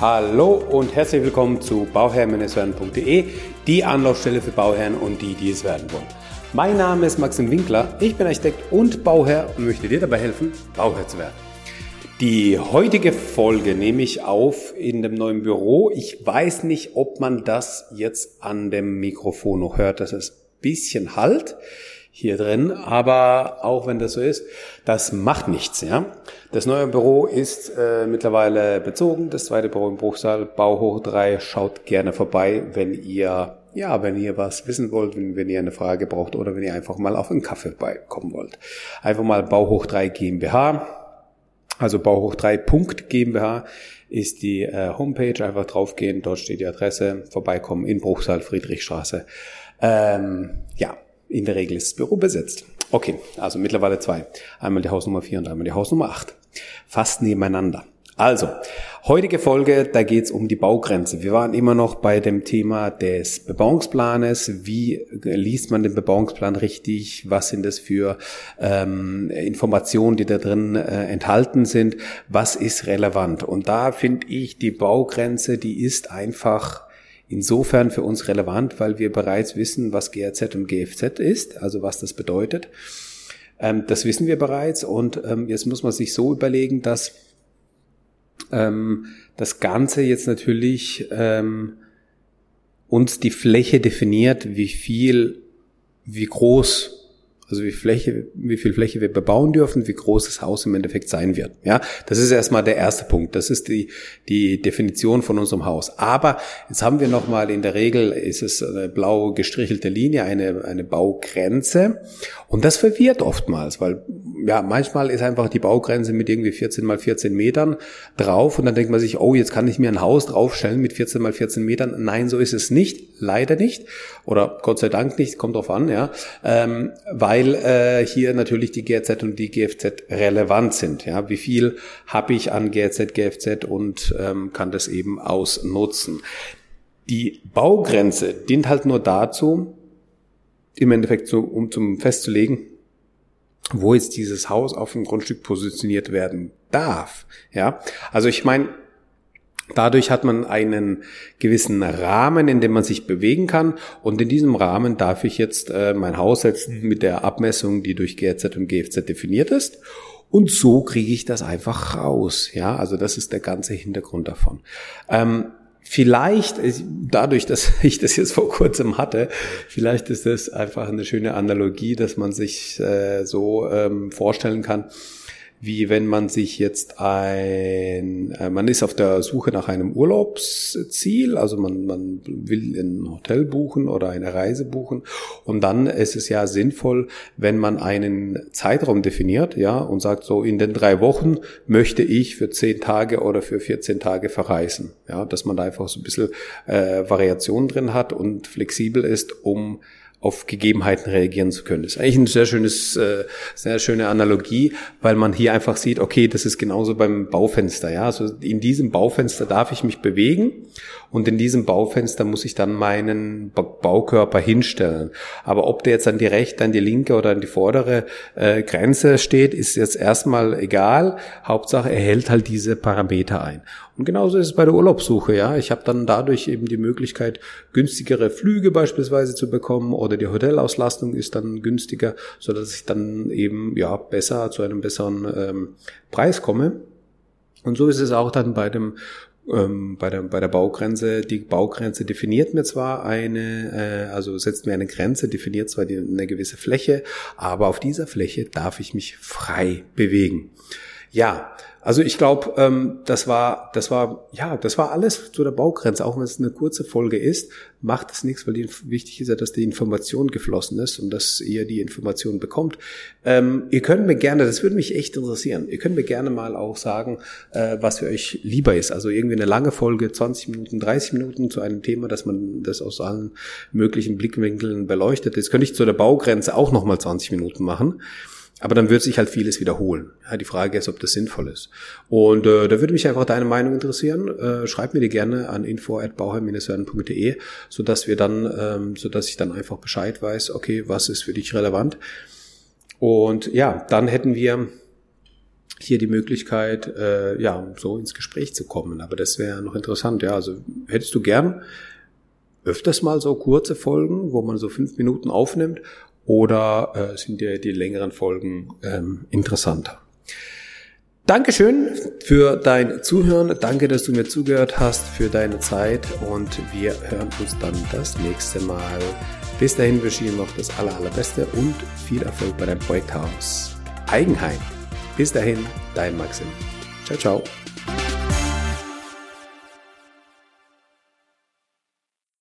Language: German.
Hallo und herzlich willkommen zu bauherrn-werden.de, die Anlaufstelle für Bauherren und die, die es werden wollen. Mein Name ist Maxim Winkler, ich bin Architekt und Bauherr und möchte dir dabei helfen, Bauherr zu werden. Die heutige Folge nehme ich auf in dem neuen Büro. Ich weiß nicht, ob man das jetzt an dem Mikrofon noch hört, dass es ein bisschen halt hier drin. Aber auch wenn das so ist, das macht nichts. Ja, das neue Büro ist äh, mittlerweile bezogen. Das zweite Büro im Bruchsal, Bauhoch 3. Schaut gerne vorbei, wenn ihr ja, wenn ihr was wissen wollt, wenn, wenn ihr eine Frage braucht oder wenn ihr einfach mal auf einen Kaffee beikommen wollt. Einfach mal Bauhoch 3 GmbH. Also Bauhoch 3 Punkt GmbH ist die äh, Homepage. Einfach draufgehen, dort steht die Adresse. Vorbeikommen in Bruchsal, Friedrichstraße. Ähm, ja, in der Regel ist das Büro besetzt. Okay, also mittlerweile zwei. Einmal die Hausnummer 4 und einmal die Hausnummer 8. Fast nebeneinander. Also, heutige Folge, da geht's um die Baugrenze. Wir waren immer noch bei dem Thema des Bebauungsplanes. Wie liest man den Bebauungsplan richtig? Was sind das für ähm, Informationen, die da drin äh, enthalten sind? Was ist relevant? Und da finde ich, die Baugrenze, die ist einfach insofern für uns relevant, weil wir bereits wissen, was GRZ und GFZ ist, also was das bedeutet. Ähm, das wissen wir bereits und ähm, jetzt muss man sich so überlegen, dass ähm, das Ganze jetzt natürlich uns die Fläche definiert, wie viel, wie groß also wie Fläche, wie viel Fläche wir bebauen dürfen, wie groß das Haus im Endeffekt sein wird. Ja, das ist erstmal der erste Punkt. Das ist die, die Definition von unserem Haus. Aber jetzt haben wir nochmal in der Regel ist es eine blau gestrichelte Linie, eine, eine Baugrenze. Und das verwirrt oftmals, weil ja, manchmal ist einfach die Baugrenze mit irgendwie 14 mal 14 Metern drauf und dann denkt man sich, oh, jetzt kann ich mir ein Haus draufstellen mit 14 mal 14 Metern. Nein, so ist es nicht, leider nicht. Oder Gott sei Dank nicht, kommt drauf an, ja. Ähm, weil äh, hier natürlich die GRZ und die GFZ relevant sind. Ja, wie viel habe ich an GRZ, GFZ und ähm, kann das eben ausnutzen. Die Baugrenze dient halt nur dazu, im Endeffekt so, um zum festzulegen, wo jetzt dieses Haus auf dem Grundstück positioniert werden darf. Ja, also ich meine, Dadurch hat man einen gewissen Rahmen, in dem man sich bewegen kann. Und in diesem Rahmen darf ich jetzt äh, mein Haus setzen mit der Abmessung, die durch GRZ und GFZ definiert ist. Und so kriege ich das einfach raus. Ja, also das ist der ganze Hintergrund davon. Ähm, vielleicht, dadurch, dass ich das jetzt vor kurzem hatte, vielleicht ist das einfach eine schöne Analogie, dass man sich äh, so ähm, vorstellen kann wie wenn man sich jetzt ein, äh, man ist auf der Suche nach einem Urlaubsziel, also man, man will ein Hotel buchen oder eine Reise buchen. Und dann ist es ja sinnvoll, wenn man einen Zeitraum definiert, ja, und sagt so, in den drei Wochen möchte ich für zehn Tage oder für 14 Tage verreisen, ja, dass man da einfach so ein bisschen äh, Variation drin hat und flexibel ist, um auf Gegebenheiten reagieren zu können. Das ist eigentlich ein sehr schönes, äh, sehr schöne Analogie, weil man hier einfach sieht, okay, das ist genauso beim Baufenster, ja. Also in diesem Baufenster darf ich mich bewegen und in diesem Baufenster muss ich dann meinen Baukörper hinstellen. Aber ob der jetzt an die rechte, an die linke oder an die vordere äh, Grenze steht, ist jetzt erstmal egal. Hauptsache, er hält halt diese Parameter ein. Und genauso ist es bei der Urlaubssuche, ja. Ich habe dann dadurch eben die Möglichkeit, günstigere Flüge beispielsweise zu bekommen oder die Hotelauslastung ist dann günstiger, so dass ich dann eben ja besser zu einem besseren ähm, Preis komme. Und so ist es auch dann bei dem ähm, bei, der, bei der Baugrenze, die Baugrenze definiert mir zwar eine, äh, also setzt mir eine Grenze, definiert zwar eine gewisse Fläche, aber auf dieser Fläche darf ich mich frei bewegen. Ja, also ich glaube, ähm, das war, das war, ja, das war alles zu der Baugrenze. Auch wenn es eine kurze Folge ist, macht es nichts, weil die, wichtig ist ja, dass die Information geflossen ist und dass ihr die Information bekommt. Ähm, ihr könnt mir gerne, das würde mich echt interessieren, ihr könnt mir gerne mal auch sagen, äh, was für euch lieber ist. Also irgendwie eine lange Folge, 20 Minuten, 30 Minuten zu einem Thema, dass man das aus allen möglichen Blickwinkeln beleuchtet. Jetzt könnte ich zu der Baugrenze auch nochmal 20 Minuten machen. Aber dann wird sich halt vieles wiederholen. Ja, die Frage ist, ob das sinnvoll ist. Und äh, da würde mich einfach deine Meinung interessieren. Äh, schreib mir die gerne an info@bauheim-werden.de, so dass wir dann, ähm, so dass ich dann einfach Bescheid weiß. Okay, was ist für dich relevant? Und ja, dann hätten wir hier die Möglichkeit, äh, ja, so ins Gespräch zu kommen. Aber das wäre noch interessant, ja. Also hättest du gern öfters mal so kurze Folgen, wo man so fünf Minuten aufnimmt, oder äh, sind dir die längeren Folgen ähm, interessanter? Dankeschön für dein Zuhören. Danke, dass du mir zugehört hast, für deine Zeit und wir hören uns dann das nächste Mal. Bis dahin wünsche ich dir noch das aller, allerbeste und viel Erfolg bei deinem Projekthaus Eigenheim. Bis dahin, dein Maxim. Ciao, ciao.